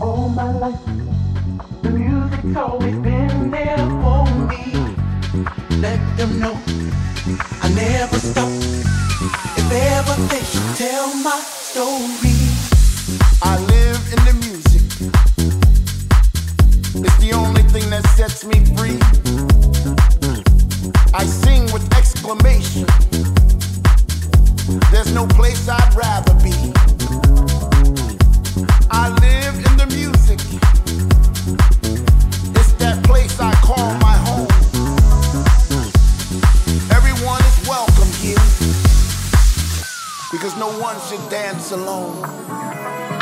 all my life. The music's always been there for me. Let them know I never stop. If ever they should tell my story. I live in the music. It's the only thing that sets me free. I sing with exclamation. There's no place I'd rather be. Because no one should dance alone.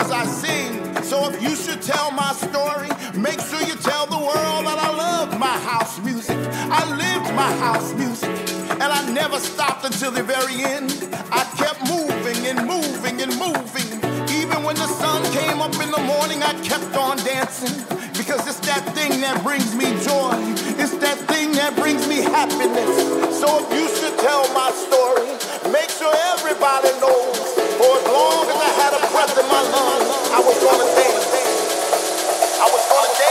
Because I sing. So if you should tell my story, make sure you tell the world that I love my house music. I lived my house music, and I never stopped until the very end. I kept moving and moving and moving. Even when the sun came up in the morning, I kept on dancing. Because it's that thing that brings me joy. It's that thing that brings me happiness. So if you should tell my story, make sure everybody knows. For as long as I had a breath in my lungs, I was gonna dance. I was gonna dance.